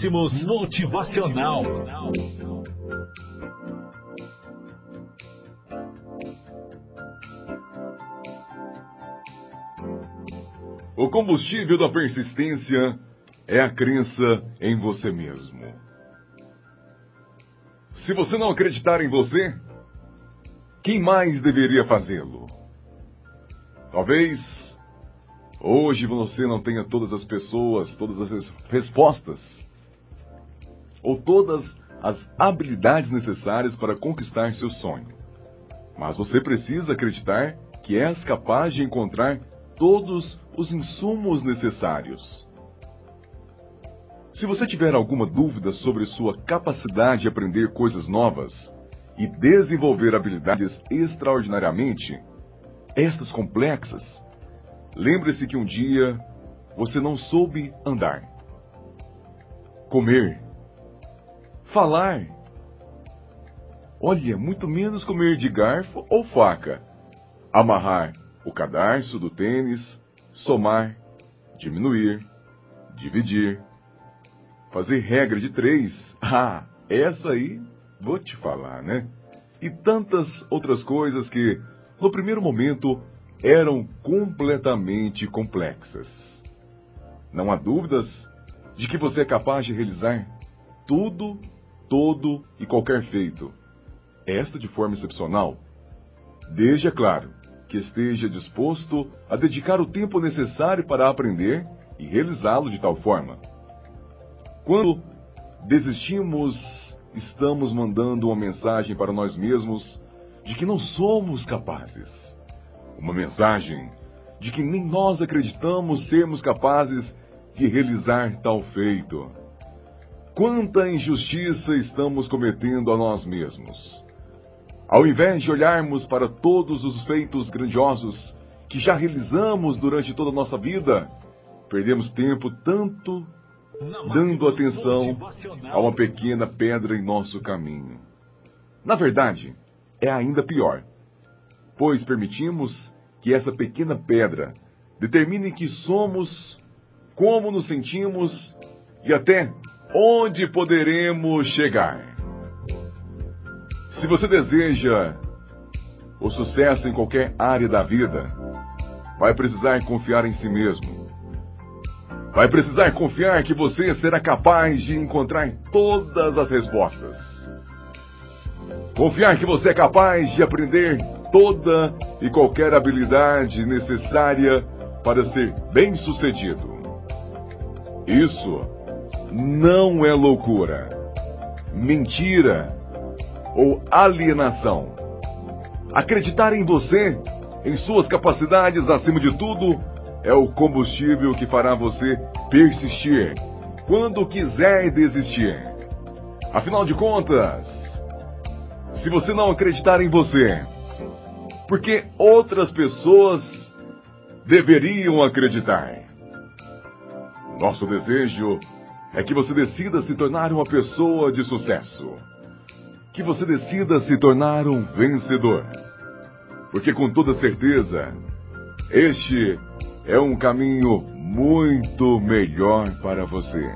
Máximos Motivacional. O combustível da persistência é a crença em você mesmo. Se você não acreditar em você, quem mais deveria fazê-lo? Talvez hoje você não tenha todas as pessoas, todas as respostas, ou todas as habilidades necessárias para conquistar seu sonho. Mas você precisa acreditar que és capaz de encontrar todos os insumos necessários. Se você tiver alguma dúvida sobre sua capacidade de aprender coisas novas e desenvolver habilidades extraordinariamente, estas complexas, lembre-se que um dia você não soube andar, comer, falar. Olha, muito menos comer de garfo ou faca, amarrar o cadarço do tênis, somar, diminuir, dividir, fazer regra de três. Ah, essa aí vou te falar, né? E tantas outras coisas que, no primeiro momento, eram completamente complexas. Não há dúvidas de que você é capaz de realizar tudo, todo e qualquer feito. Esta de forma excepcional. Desde, é claro, que esteja disposto a dedicar o tempo necessário para aprender e realizá-lo de tal forma. Quando desistimos, estamos mandando uma mensagem para nós mesmos de que não somos capazes. Uma mensagem de que nem nós acreditamos sermos capazes de realizar tal feito. Quanta injustiça estamos cometendo a nós mesmos. Ao invés de olharmos para todos os feitos grandiosos que já realizamos durante toda a nossa vida, perdemos tempo tanto dando atenção a uma pequena pedra em nosso caminho. Na verdade, é ainda pior, pois permitimos que essa pequena pedra determine que somos, como nos sentimos e até onde poderemos chegar. Se você deseja o sucesso em qualquer área da vida, vai precisar confiar em si mesmo. Vai precisar confiar que você será capaz de encontrar todas as respostas. Confiar que você é capaz de aprender toda e qualquer habilidade necessária para ser bem-sucedido. Isso não é loucura, mentira ou alienação. Acreditar em você, em suas capacidades acima de tudo, é o combustível que fará você persistir quando quiser desistir. Afinal de contas, se você não acreditar em você, porque outras pessoas deveriam acreditar? Nosso desejo é que você decida se tornar uma pessoa de sucesso que você decida se tornar um vencedor. Porque com toda certeza, este é um caminho muito melhor para você.